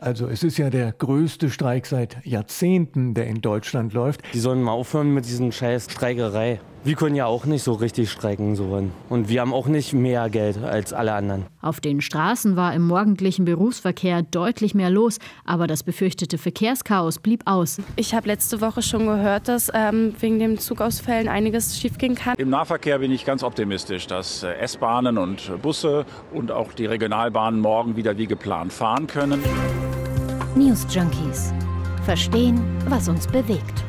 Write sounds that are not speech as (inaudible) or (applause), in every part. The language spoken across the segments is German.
Also es ist ja der größte Streik seit Jahrzehnten, der in Deutschland läuft. Die sollen mal aufhören mit diesen scheiß Streikerei. Wir können ja auch nicht so richtig streiken so und wir haben auch nicht mehr Geld als alle anderen. Auf den Straßen war im morgendlichen Berufsverkehr deutlich mehr los, aber das befürchtete Verkehrschaos blieb aus. Ich habe letzte Woche schon gehört, dass ähm, wegen den Zugausfällen einiges schiefgehen kann. Im Nahverkehr bin ich ganz optimistisch, dass äh, S-Bahnen und Busse und auch die Regionalbahnen morgen wieder wie geplant fahren können. News Junkies. Verstehen, was uns bewegt.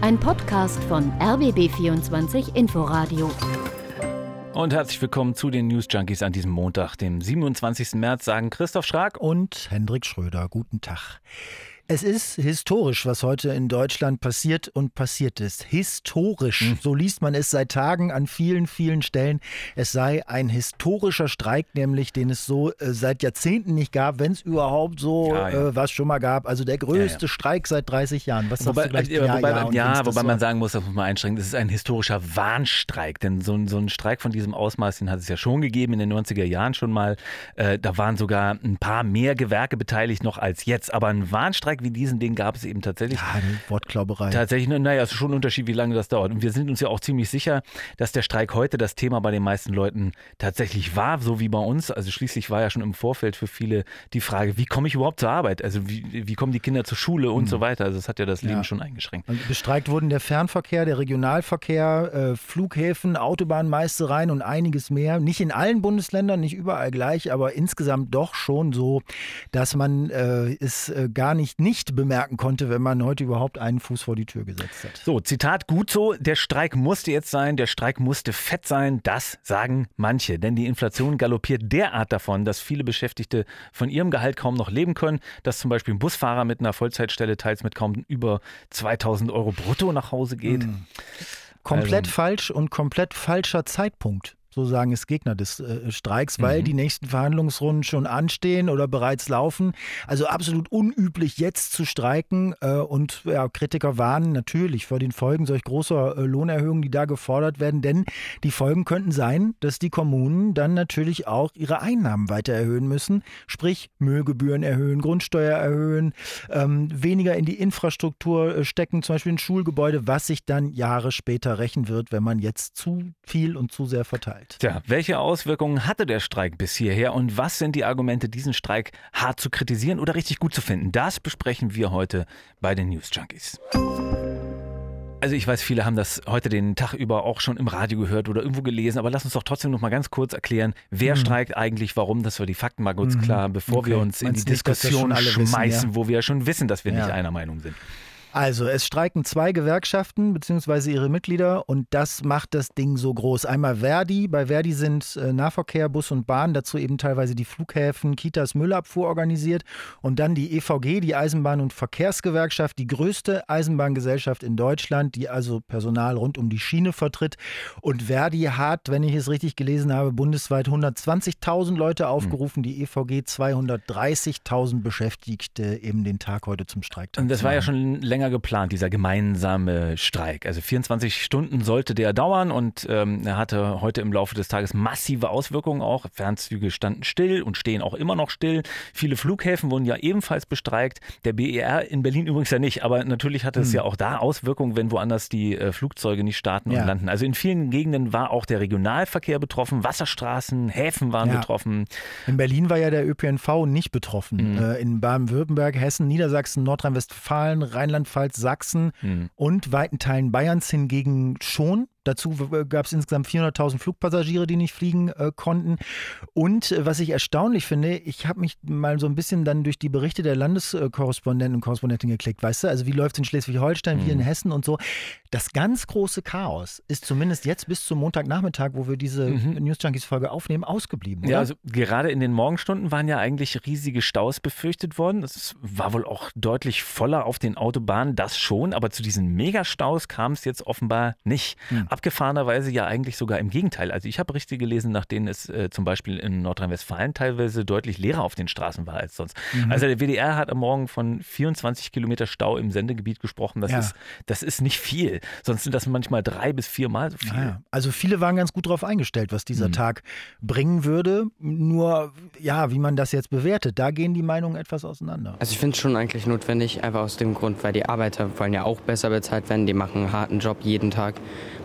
Ein Podcast von RBB24 Inforadio. Und herzlich willkommen zu den News Junkies an diesem Montag, dem 27. März, sagen Christoph Schrag und Hendrik Schröder. Guten Tag. Es ist historisch, was heute in Deutschland passiert und passiert ist. Historisch, mhm. so liest man es seit Tagen an vielen, vielen Stellen. Es sei ein historischer Streik, nämlich den es so äh, seit Jahrzehnten nicht gab, wenn es überhaupt so ja, ja. Äh, was schon mal gab. Also der größte ja, Streik seit 30 Jahren. Was wobei, sagst du wobei, ja, ja wobei man sagen muss, das muss man einschränken, das ist ein historischer Warnstreik. Denn so, so ein Streik von diesem Ausmaß, den hat es ja schon gegeben in den 90er Jahren schon mal. Äh, da waren sogar ein paar mehr Gewerke beteiligt noch als jetzt. Aber ein Warnstreik Streik wie diesen, den gab es eben tatsächlich. Ja, eine Wortklauberei. Tatsächlich, naja, es ist schon ein Unterschied, wie lange das dauert. Und wir sind uns ja auch ziemlich sicher, dass der Streik heute das Thema bei den meisten Leuten tatsächlich war, so wie bei uns. Also schließlich war ja schon im Vorfeld für viele die Frage, wie komme ich überhaupt zur Arbeit? Also wie, wie kommen die Kinder zur Schule und mhm. so weiter? Also das hat ja das Leben ja. schon eingeschränkt. Und bestreikt wurden der Fernverkehr, der Regionalverkehr, äh, Flughäfen, Autobahnmeistereien und einiges mehr. Nicht in allen Bundesländern, nicht überall gleich, aber insgesamt doch schon so, dass man äh, es äh, gar nicht nicht bemerken konnte, wenn man heute überhaupt einen Fuß vor die Tür gesetzt hat. So, Zitat gut so, der Streik musste jetzt sein, der Streik musste fett sein, das sagen manche, denn die Inflation galoppiert derart davon, dass viele Beschäftigte von ihrem Gehalt kaum noch leben können, dass zum Beispiel ein Busfahrer mit einer Vollzeitstelle teils mit kaum über 2000 Euro brutto nach Hause geht. Mhm. Komplett also, falsch und komplett falscher Zeitpunkt so sagen es Gegner des äh, Streiks, weil mhm. die nächsten Verhandlungsrunden schon anstehen oder bereits laufen. Also absolut unüblich, jetzt zu streiken. Äh, und ja, Kritiker warnen natürlich vor den Folgen solch großer äh, Lohnerhöhungen, die da gefordert werden. Denn die Folgen könnten sein, dass die Kommunen dann natürlich auch ihre Einnahmen weiter erhöhen müssen. Sprich, Müllgebühren erhöhen, Grundsteuer erhöhen, ähm, weniger in die Infrastruktur äh, stecken, zum Beispiel in Schulgebäude, was sich dann Jahre später rächen wird, wenn man jetzt zu viel und zu sehr verteilt verteilt. Tja, welche Auswirkungen hatte der Streik bis hierher und was sind die Argumente, diesen Streik hart zu kritisieren oder richtig gut zu finden? Das besprechen wir heute bei den News Junkies. Also ich weiß, viele haben das heute den Tag über auch schon im Radio gehört oder irgendwo gelesen, aber lass uns doch trotzdem noch mal ganz kurz erklären, wer mhm. streikt eigentlich, warum, dass wir die Fakten mal kurz mhm. klar, bevor okay. wir uns in die Diskussion schmeißen, wissen, ja? wo wir ja schon wissen, dass wir ja. nicht einer Meinung sind. Also, es streiken zwei Gewerkschaften bzw. ihre Mitglieder und das macht das Ding so groß. Einmal Verdi, bei Verdi sind äh, Nahverkehr, Bus und Bahn, dazu eben teilweise die Flughäfen, Kitas, Müllabfuhr organisiert und dann die EVG, die Eisenbahn- und Verkehrsgewerkschaft, die größte Eisenbahngesellschaft in Deutschland, die also Personal rund um die Schiene vertritt. Und Verdi hat, wenn ich es richtig gelesen habe, bundesweit 120.000 Leute aufgerufen, die EVG 230.000 Beschäftigte eben den Tag heute zum Streik. Und das war ja schon länger länger geplant, dieser gemeinsame Streik. Also 24 Stunden sollte der dauern und ähm, er hatte heute im Laufe des Tages massive Auswirkungen auch. Fernzüge standen still und stehen auch immer noch still. Viele Flughäfen wurden ja ebenfalls bestreikt. Der BER in Berlin übrigens ja nicht, aber natürlich hatte es hm. ja auch da Auswirkungen, wenn woanders die äh, Flugzeuge nicht starten ja. und landen. Also in vielen Gegenden war auch der Regionalverkehr betroffen, Wasserstraßen, Häfen waren ja. betroffen. In Berlin war ja der ÖPNV nicht betroffen. Mhm. Äh, in Baden-Württemberg, Hessen, Niedersachsen, Nordrhein-Westfalen, Rheinland Rheinland-Pfalz, Sachsen mhm. und weiten Teilen Bayerns hingegen schon. Dazu gab es insgesamt 400.000 Flugpassagiere, die nicht fliegen äh, konnten. Und äh, was ich erstaunlich finde, ich habe mich mal so ein bisschen dann durch die Berichte der Landeskorrespondenten und Korrespondentinnen geklickt, weißt du, also wie läuft es in Schleswig-Holstein, mhm. wie in. Hessen und so. Das ganz große Chaos ist zumindest jetzt bis zum Montagnachmittag, wo wir diese mhm. News Junkies Folge aufnehmen, ausgeblieben. Oder? Ja, also gerade in den Morgenstunden waren ja eigentlich riesige Staus befürchtet worden. Es war wohl auch deutlich voller auf den Autobahnen, das schon, aber zu diesen Megastaus kam es jetzt offenbar nicht. Mhm. Abgefahrenerweise ja eigentlich sogar im Gegenteil. Also ich habe Berichte gelesen, nach denen es äh, zum Beispiel in Nordrhein-Westfalen teilweise deutlich leerer auf den Straßen war als sonst. Mhm. Also der WDR hat am Morgen von 24 Kilometer Stau im Sendegebiet gesprochen. Das, ja. ist, das ist nicht viel. Sonst sind das manchmal drei bis viermal so viel. Ja, also viele waren ganz gut darauf eingestellt, was dieser mhm. Tag bringen würde. Nur, ja, wie man das jetzt bewertet, da gehen die Meinungen etwas auseinander. Also ich finde es schon eigentlich notwendig, einfach aus dem Grund, weil die Arbeiter wollen ja auch besser bezahlt werden. Die machen einen harten Job jeden Tag.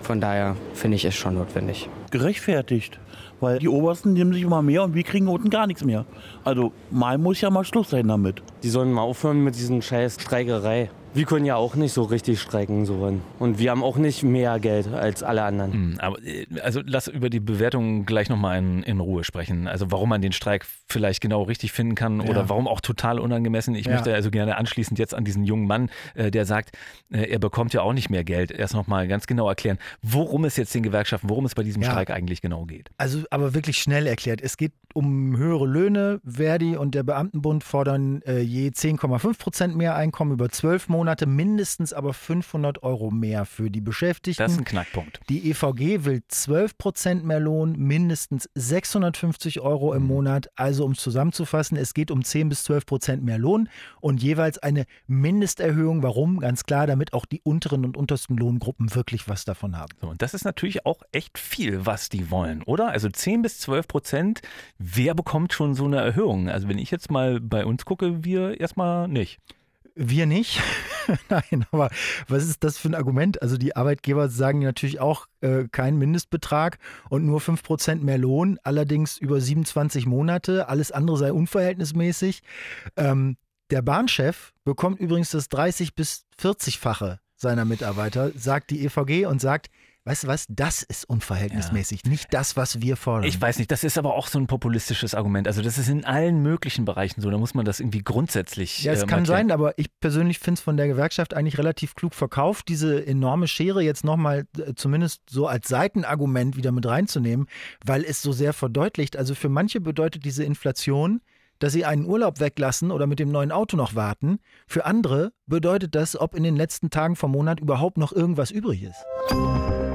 Von daher finde ich es schon notwendig. Gerechtfertigt. Weil die Obersten nehmen sich immer mehr und wir kriegen unten gar nichts mehr. Also mal muss ja mal Schluss sein damit. Die sollen mal aufhören mit diesen scheiß Streikerei. Wir können ja auch nicht so richtig streiken. So. Und wir haben auch nicht mehr Geld als alle anderen. Hm, aber, äh, also lass über die Bewertung gleich nochmal in, in Ruhe sprechen. Also warum man den Streik vielleicht genau richtig finden kann ja. oder warum auch total unangemessen. Ich ja. möchte also gerne anschließend jetzt an diesen jungen Mann, äh, der sagt, äh, er bekommt ja auch nicht mehr Geld, erst nochmal ganz genau erklären, worum es jetzt den Gewerkschaften, worum es bei diesem ja. Streik eigentlich genau geht. Also aber wirklich schnell erklärt. Es geht um höhere Löhne. Verdi und der Beamtenbund fordern äh, je 10,5 Prozent mehr Einkommen über zwölf Monate. Mindestens aber 500 Euro mehr für die Beschäftigten. Das ist ein Knackpunkt. Die EVG will 12 Prozent mehr Lohn, mindestens 650 Euro im mhm. Monat. Also um es zusammenzufassen, es geht um 10 bis 12 Prozent mehr Lohn und jeweils eine Mindesterhöhung. Warum? Ganz klar, damit auch die unteren und untersten Lohngruppen wirklich was davon haben. So, und das ist natürlich auch echt viel, was die wollen, oder? Also 10 bis 12 Prozent. Wer bekommt schon so eine Erhöhung? Also wenn ich jetzt mal bei uns gucke, wir erstmal nicht. Wir nicht. (laughs) Nein, aber was ist das für ein Argument? Also die Arbeitgeber sagen natürlich auch äh, keinen Mindestbetrag und nur 5% mehr Lohn, allerdings über 27 Monate. Alles andere sei unverhältnismäßig. Ähm, der Bahnchef bekommt übrigens das 30 bis 40-fache seiner Mitarbeiter, sagt die EVG und sagt, Weißt du was? Das ist unverhältnismäßig, ja. nicht das, was wir fordern. Ich weiß nicht, das ist aber auch so ein populistisches Argument. Also das ist in allen möglichen Bereichen so. Da muss man das irgendwie grundsätzlich. Ja, es äh, kann sein, aber ich persönlich finde es von der Gewerkschaft eigentlich relativ klug verkauft, diese enorme Schere jetzt nochmal äh, zumindest so als Seitenargument wieder mit reinzunehmen, weil es so sehr verdeutlicht. Also für manche bedeutet diese Inflation, dass sie einen Urlaub weglassen oder mit dem neuen Auto noch warten. Für andere bedeutet das, ob in den letzten Tagen vom Monat überhaupt noch irgendwas übrig ist.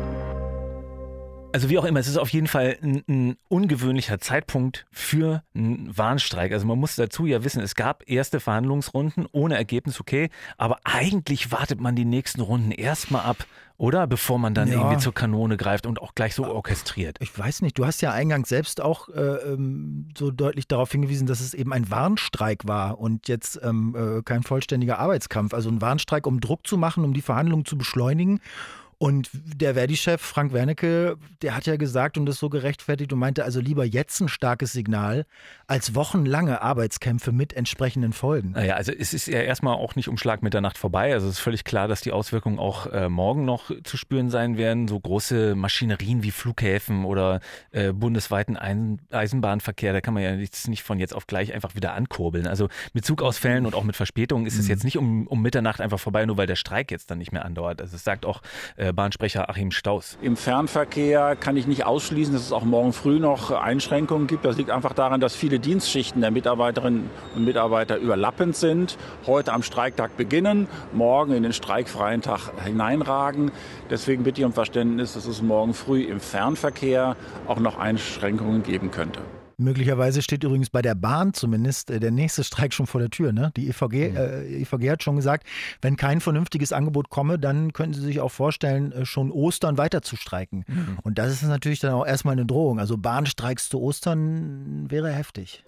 Also wie auch immer, es ist auf jeden Fall ein, ein, ungewöhnlicher Zeitpunkt für einen Warnstreik. Also man muss dazu ja wissen, es gab erste Verhandlungsrunden ohne Ergebnis, okay, aber eigentlich wartet man die nächsten Runden erstmal ab, oder? Bevor man dann ja. irgendwie zur Kanone greift und auch gleich so orchestriert. Ich weiß nicht, du hast ja eingangs selbst auch äh, ähm, so deutlich darauf hingewiesen, dass es eben ein Warnstreik war und jetzt ähm, äh, kein vollständiger Arbeitskampf. Also ein Warnstreik, um Druck zu machen, um die Verhandlungen zu beschleunigen. Und der Verdi-Chef Frank Wernicke, der hat ja gesagt und das so gerechtfertigt und meinte also lieber jetzt ein starkes Signal als wochenlange Arbeitskämpfe mit entsprechenden Folgen. Naja, also es ist ja erstmal auch nicht um Schlag Mitternacht vorbei. Also es ist völlig klar, dass die Auswirkungen auch äh, morgen noch zu spüren sein werden. So große Maschinerien wie Flughäfen oder äh, bundesweiten Ein Eisenbahnverkehr, da kann man ja nichts nicht von jetzt auf gleich einfach wieder ankurbeln. Also mit Zugausfällen und auch mit Verspätungen ist es mhm. jetzt nicht um, um Mitternacht einfach vorbei, nur weil der Streik jetzt dann nicht mehr andauert. Also es sagt auch äh, Bahnsprecher Achim Staus. Im Fernverkehr kann ich nicht ausschließen, dass es auch morgen früh noch Einschränkungen gibt. Das liegt einfach daran, dass viele Dienstschichten der Mitarbeiterinnen und Mitarbeiter überlappend sind, heute am Streiktag beginnen, morgen in den streikfreien Tag hineinragen. Deswegen bitte ich um Verständnis, dass es morgen früh im Fernverkehr auch noch Einschränkungen geben könnte. Möglicherweise steht übrigens bei der Bahn zumindest äh, der nächste Streik schon vor der Tür. Ne? Die EVG, mhm. äh, EVG hat schon gesagt, wenn kein vernünftiges Angebot komme, dann könnten sie sich auch vorstellen, äh, schon Ostern weiter zu streiken. Mhm. Und das ist natürlich dann auch erstmal eine Drohung. Also Bahnstreiks zu Ostern wäre heftig.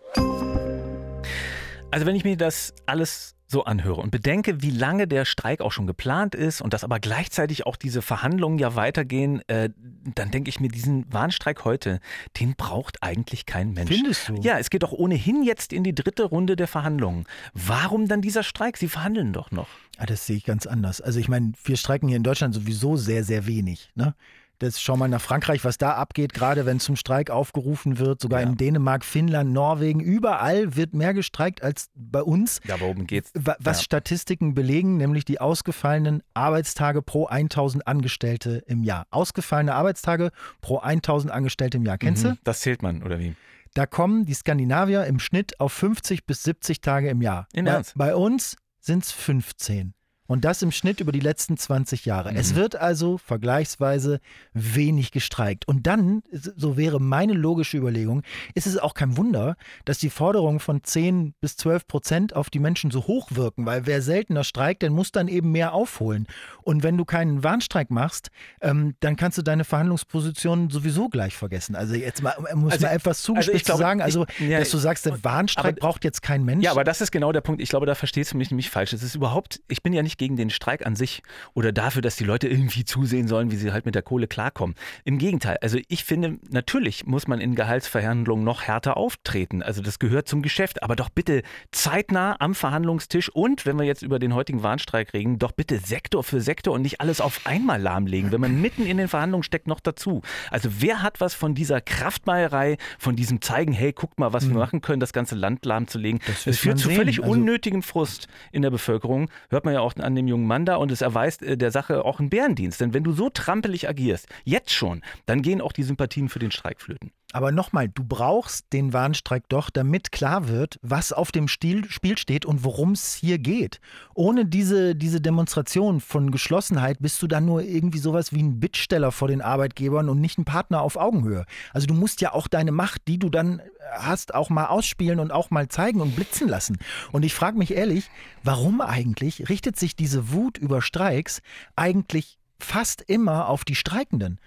Also wenn ich mir das alles so anhöre und bedenke, wie lange der Streik auch schon geplant ist und dass aber gleichzeitig auch diese Verhandlungen ja weitergehen, äh, dann denke ich mir, diesen Warnstreik heute, den braucht eigentlich kein Mensch. Findest du? Ja, es geht doch ohnehin jetzt in die dritte Runde der Verhandlungen. Warum dann dieser Streik? Sie verhandeln doch noch. Ja, ah, das sehe ich ganz anders. Also ich meine, wir streiken hier in Deutschland sowieso sehr, sehr wenig. Ne? Das, schau mal nach Frankreich, was da abgeht, gerade wenn zum Streik aufgerufen wird. Sogar ja. in Dänemark, Finnland, Norwegen, überall wird mehr gestreikt als bei uns. Ja, worum geht's? Was ja. Statistiken belegen, nämlich die ausgefallenen Arbeitstage pro 1000 Angestellte im Jahr. Ausgefallene Arbeitstage pro 1000 Angestellte im Jahr. Kennst mhm. du? Das zählt man, oder wie? Da kommen die Skandinavier im Schnitt auf 50 bis 70 Tage im Jahr. In bei, bei uns sind es 15. Und das im Schnitt über die letzten 20 Jahre. Mhm. Es wird also vergleichsweise wenig gestreikt. Und dann, so wäre meine logische Überlegung, ist es auch kein Wunder, dass die Forderungen von 10 bis 12 Prozent auf die Menschen so hoch wirken, weil wer seltener streikt, der muss dann eben mehr aufholen. Und wenn du keinen Warnstreik machst, ähm, dann kannst du deine Verhandlungsposition sowieso gleich vergessen. Also jetzt mal, muss also, man etwas zugespitzt also sagen, also ich, ja, dass du sagst, der Warnstreik aber, braucht jetzt kein Mensch. Ja, aber das ist genau der Punkt. Ich glaube, da verstehst du mich nämlich falsch. Es ist überhaupt, ich bin ja nicht gegen den Streik an sich oder dafür, dass die Leute irgendwie zusehen sollen, wie sie halt mit der Kohle klarkommen. Im Gegenteil, also ich finde, natürlich muss man in Gehaltsverhandlungen noch härter auftreten. Also das gehört zum Geschäft, aber doch bitte zeitnah am Verhandlungstisch und, wenn wir jetzt über den heutigen Warnstreik reden, doch bitte Sektor für Sektor und nicht alles auf einmal lahmlegen, wenn man mitten in den Verhandlungen steckt, noch dazu. Also wer hat was von dieser Kraftmeierei, von diesem Zeigen, hey, guckt mal, was mhm. wir machen können, das ganze Land lahmzulegen. Das, das führt zu völlig also unnötigem Frust in der Bevölkerung. Hört man ja auch an dem jungen Mann da und es erweist äh, der Sache auch einen Bärendienst. Denn wenn du so trampelig agierst, jetzt schon, dann gehen auch die Sympathien für den Streik flöten. Aber nochmal, du brauchst den Warnstreik doch, damit klar wird, was auf dem Spiel steht und worum es hier geht. Ohne diese, diese Demonstration von Geschlossenheit bist du dann nur irgendwie sowas wie ein Bittsteller vor den Arbeitgebern und nicht ein Partner auf Augenhöhe. Also du musst ja auch deine Macht, die du dann hast, auch mal ausspielen und auch mal zeigen und blitzen lassen. Und ich frage mich ehrlich, warum eigentlich richtet sich diese Wut über Streiks eigentlich fast immer auf die Streikenden?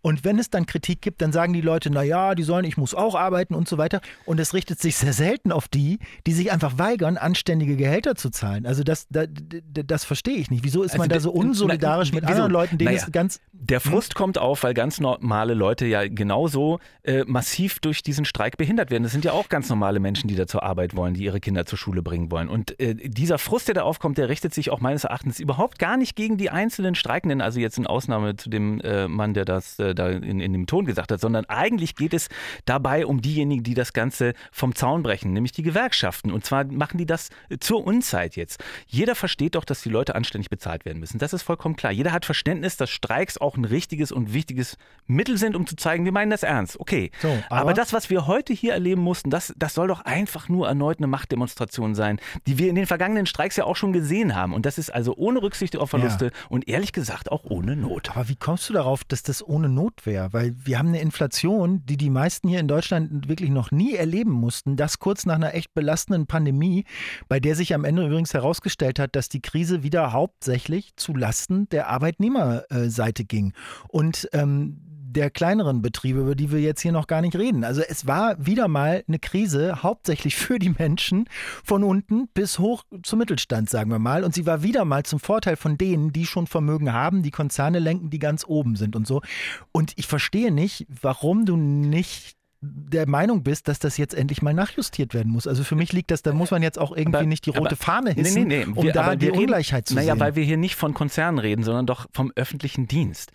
Und wenn es dann Kritik gibt, dann sagen die Leute, na ja, die sollen, ich muss auch arbeiten und so weiter. Und es richtet sich sehr selten auf die, die sich einfach weigern, anständige Gehälter zu zahlen. Also das, das, das verstehe ich nicht. Wieso ist also man da so unsolidarisch na, mit anderen Leuten, denen naja, es ganz... Der hm? Frust kommt auf, weil ganz normale Leute ja genauso äh, massiv durch diesen Streik behindert werden. Das sind ja auch ganz normale Menschen, die da zur Arbeit wollen, die ihre Kinder zur Schule bringen wollen. Und äh, dieser Frust, der da aufkommt, der richtet sich auch meines Erachtens überhaupt gar nicht gegen die einzelnen Streikenden. Also jetzt in Ausnahme zu dem äh, Mann, der das äh, da in, in dem Ton gesagt hat, sondern eigentlich geht es dabei um diejenigen, die das Ganze vom Zaun brechen, nämlich die Gewerkschaften. Und zwar machen die das zur Unzeit jetzt. Jeder versteht doch, dass die Leute anständig bezahlt werden müssen. Das ist vollkommen klar. Jeder hat Verständnis, dass Streiks auch ein richtiges und wichtiges Mittel sind, um zu zeigen, wir meinen das ernst. Okay. So, aber, aber, das, was wir heute hier erleben mussten, das, das soll doch einfach nur erneut eine Machtdemonstration sein, die wir in den vergangenen Streiks ja auch schon gesehen haben. Und das ist also ohne Rücksicht auf Verluste ja. und ehrlich gesagt auch ohne Not. Aber wie kommst du darauf, dass das ohne Not schwer, weil wir haben eine Inflation, die die meisten hier in Deutschland wirklich noch nie erleben mussten. Das kurz nach einer echt belastenden Pandemie, bei der sich am Ende übrigens herausgestellt hat, dass die Krise wieder hauptsächlich zu Lasten der Arbeitnehmerseite ging. Und ähm, der kleineren Betriebe, über die wir jetzt hier noch gar nicht reden. Also es war wieder mal eine Krise, hauptsächlich für die Menschen von unten bis hoch zum Mittelstand, sagen wir mal. Und sie war wieder mal zum Vorteil von denen, die schon Vermögen haben, die Konzerne lenken, die ganz oben sind und so. Und ich verstehe nicht, warum du nicht der Meinung bist, dass das jetzt endlich mal nachjustiert werden muss. Also für mich liegt das, da muss man jetzt auch irgendwie aber, nicht die rote aber, Fahne hissen, nee, nee, nee. um wir, da die Ungleichheit zu naja, sehen. Naja, weil wir hier nicht von Konzernen reden, sondern doch vom öffentlichen Dienst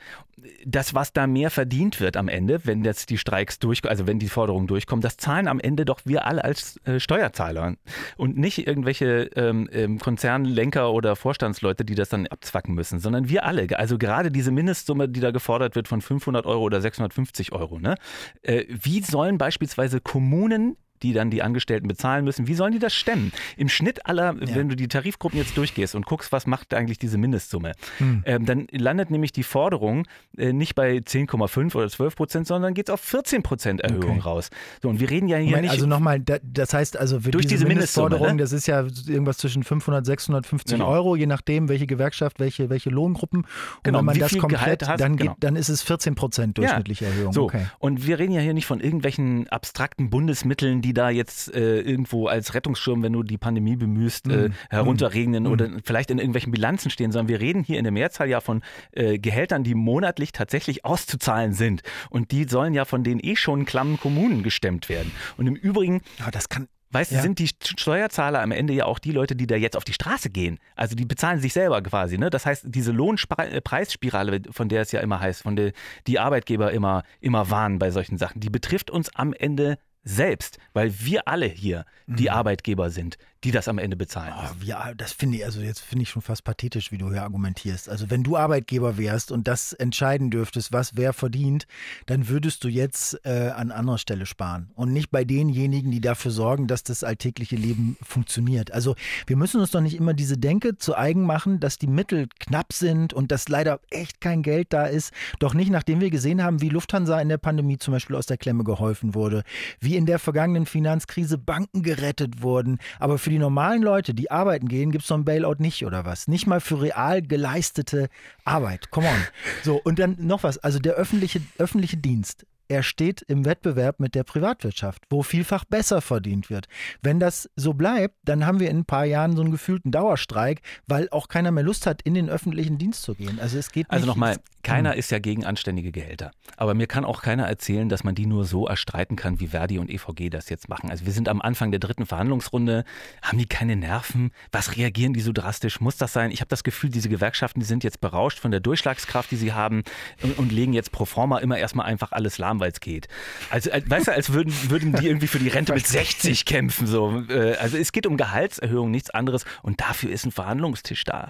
das, was da mehr verdient wird am Ende, wenn jetzt die Streiks durch, also wenn die Forderungen durchkommen, das zahlen am Ende doch wir alle als äh, Steuerzahler und nicht irgendwelche ähm, ähm, Konzernlenker oder Vorstandsleute, die das dann abzwacken müssen, sondern wir alle. Also gerade diese Mindestsumme, die da gefordert wird von 500 Euro oder 650 Euro. Ne? Äh, wie sollen beispielsweise Kommunen die dann die Angestellten bezahlen müssen. Wie sollen die das stemmen? Im Schnitt aller, ja. wenn du die Tarifgruppen jetzt durchgehst und guckst, was macht eigentlich diese Mindestsumme, hm. ähm, dann landet nämlich die Forderung äh, nicht bei 10,5 oder 12 Prozent, sondern geht es auf 14 Prozent Erhöhung okay. raus. So, und wir reden ja hier Moment, nicht. Also nochmal, das heißt also für durch diese, diese Mindestforderung, ne? das ist ja irgendwas zwischen 500, 650 genau. Euro, je nachdem, welche Gewerkschaft, welche, welche Lohngruppen. Und genau. wenn man das komplett, hast, dann, genau. dann ist es 14 Prozent durchschnittliche ja. Erhöhung. So. Okay. Und wir reden ja hier nicht von irgendwelchen abstrakten Bundesmitteln, die da jetzt äh, irgendwo als Rettungsschirm, wenn du die Pandemie bemühst, äh, mhm. herunterregnen mhm. oder vielleicht in irgendwelchen Bilanzen stehen, sondern wir reden hier in der Mehrzahl ja von äh, Gehältern, die monatlich tatsächlich auszuzahlen sind. Und die sollen ja von den eh schon klammen Kommunen gestemmt werden. Und im Übrigen. Ja, das kann, Weißt du, ja. sind die Steuerzahler am Ende ja auch die Leute, die da jetzt auf die Straße gehen. Also die bezahlen sich selber quasi. Ne? Das heißt, diese Lohnpreisspirale, von der es ja immer heißt, von der die Arbeitgeber immer, immer warnen bei solchen Sachen, die betrifft uns am Ende selbst, weil wir alle hier die Mhm. Arbeitgeber sind, die das am Ende bezahlen. Ah, ja, das finde ich, also jetzt finde ich schon fast pathetisch, wie du hier argumentierst. Also wenn du Arbeitgeber wärst und das entscheiden dürftest, was wer verdient, dann würdest du jetzt äh, an anderer Stelle sparen und nicht bei denjenigen, die dafür sorgen, dass das alltägliche Leben funktioniert. Also wir müssen uns doch nicht immer diese Denke zu eigen machen, dass die Mittel knapp sind und dass leider echt kein Geld da ist. Doch nicht, nachdem wir gesehen haben, wie Lufthansa in der Pandemie zum Beispiel aus der Klemme geholfen wurde, wie in der vergangenen Finanzkrise Banken gerettet wurden. Aber für die normalen Leute, die arbeiten gehen, gibt es so ein Bailout nicht oder was? Nicht mal für real geleistete Arbeit. Come on. So, und dann noch was. Also der öffentliche, öffentliche Dienst. Er steht im Wettbewerb mit der Privatwirtschaft, wo vielfach besser verdient wird. Wenn das so bleibt, dann haben wir in ein paar Jahren so einen gefühlten Dauerstreik, weil auch keiner mehr Lust hat, in den öffentlichen Dienst zu gehen. Also es geht Also nicht. nochmal, keiner ist ja gegen anständige Gehälter. Aber mir kann auch keiner erzählen, dass man die nur so erstreiten kann, wie Verdi und EVG das jetzt machen. Also wir sind am Anfang der dritten Verhandlungsrunde. Haben die keine Nerven? Was reagieren die so drastisch? Muss das sein? Ich habe das Gefühl, diese Gewerkschaften, die sind jetzt berauscht von der Durchschlagskraft, die sie haben und, und legen jetzt pro forma immer erstmal einfach alles lahm, weil es geht. Also, als, weißt du, als würden, würden die irgendwie für die Rente mit 60 kämpfen. So. Äh, Also es geht um Gehaltserhöhung, nichts anderes. Und dafür ist ein Verhandlungstisch da.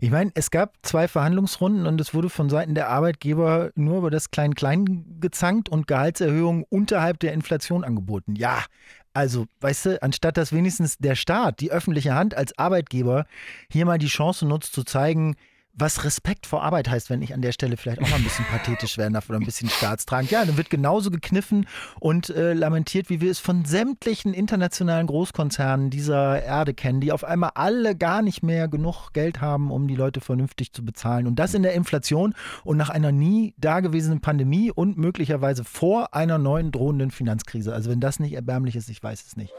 Ich meine, es gab zwei Verhandlungsrunden und es wurde von Seiten der Arbeitgeber nur über das Klein-Klein gezankt und Gehaltserhöhungen unterhalb der Inflation angeboten. Ja, also, weißt du, anstatt dass wenigstens der Staat, die öffentliche Hand als Arbeitgeber hier mal die Chance nutzt zu zeigen, was Respekt vor Arbeit heißt, wenn ich an der Stelle vielleicht auch mal ein bisschen pathetisch werden darf oder ein bisschen staatstragend. Ja, dann wird genauso gekniffen und äh, lamentiert, wie wir es von sämtlichen internationalen Großkonzernen dieser Erde kennen, die auf einmal alle gar nicht mehr genug Geld haben, um die Leute vernünftig zu bezahlen. Und das in der Inflation und nach einer nie dagewesenen Pandemie und möglicherweise vor einer neuen drohenden Finanzkrise. Also wenn das nicht erbärmlich ist, ich weiß es nicht.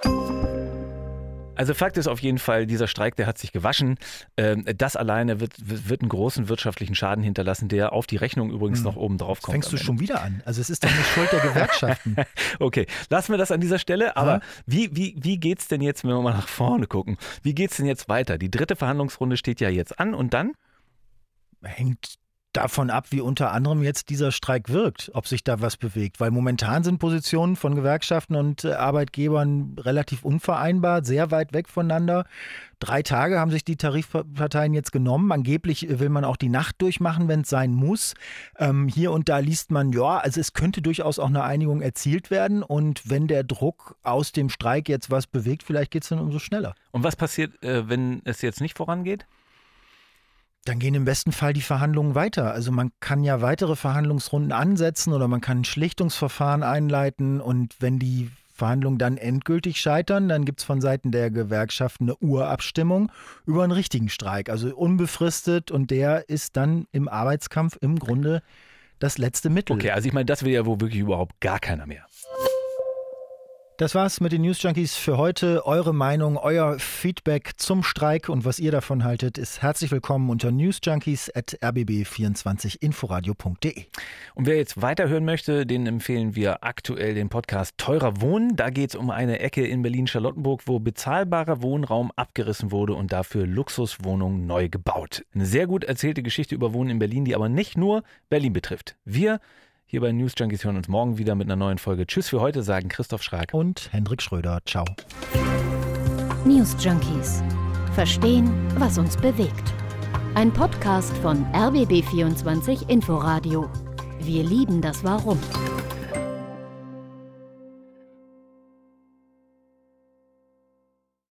Also Fakt ist auf jeden Fall, dieser Streik, der hat sich gewaschen. Ähm, Das alleine wird, wird einen großen wirtschaftlichen Schaden hinterlassen, der auf die Rechnung übrigens noch oben drauf kommt. Fängst du schon wieder an? Also es ist doch eine Schuld der Gewerkschaften. (laughs) Okay, lassen wir das an dieser Stelle. Aber wie, wie, wie geht's denn jetzt, wenn wir mal nach vorne gucken? Wie geht's denn jetzt weiter? Die dritte Verhandlungsrunde steht ja jetzt an und dann? hängt davon ab, wie unter anderem jetzt dieser Streik wirkt, ob sich da was bewegt. Weil momentan sind Positionen von Gewerkschaften und äh, Arbeitgebern relativ unvereinbar, sehr weit weg voneinander. Drei Tage haben sich die Tarifparteien jetzt genommen. Angeblich will man auch die Nacht durchmachen, wenn es sein muss. Ähm, hier und da liest man, ja, also es könnte durchaus auch eine Einigung erzielt werden. Und wenn der Druck aus dem Streik jetzt was bewegt, vielleicht geht es dann umso schneller. Und was passiert, äh, wenn es jetzt nicht vorangeht? Dann gehen im besten Fall die Verhandlungen weiter. Also man kann ja weitere Verhandlungsrunden ansetzen oder man kann ein Schlichtungsverfahren einleiten und wenn die Verhandlungen dann endgültig scheitern, dann gibt es von Seiten der Gewerkschaften eine Urabstimmung über einen richtigen Streik, also unbefristet und der ist dann im Arbeitskampf im Grunde das letzte Mittel. Okay, also ich meine, das will ja wohl wirklich überhaupt gar keiner mehr. Das war's mit den News Junkies für heute. Eure Meinung, euer Feedback zum Streik und was ihr davon haltet, ist herzlich willkommen unter newsjunkies.rbb24inforadio.de. Und wer jetzt weiterhören möchte, den empfehlen wir aktuell den Podcast Teurer Wohnen. Da geht es um eine Ecke in Berlin-Charlottenburg, wo bezahlbarer Wohnraum abgerissen wurde und dafür Luxuswohnungen neu gebaut. Eine sehr gut erzählte Geschichte über Wohnen in Berlin, die aber nicht nur Berlin betrifft. Wir hier bei News Junkies hören uns morgen wieder mit einer neuen Folge. Tschüss für heute, sagen Christoph Schrag und Hendrik Schröder. Ciao. News Junkies. Verstehen, was uns bewegt. Ein Podcast von RBB24 Inforadio. Wir lieben das Warum.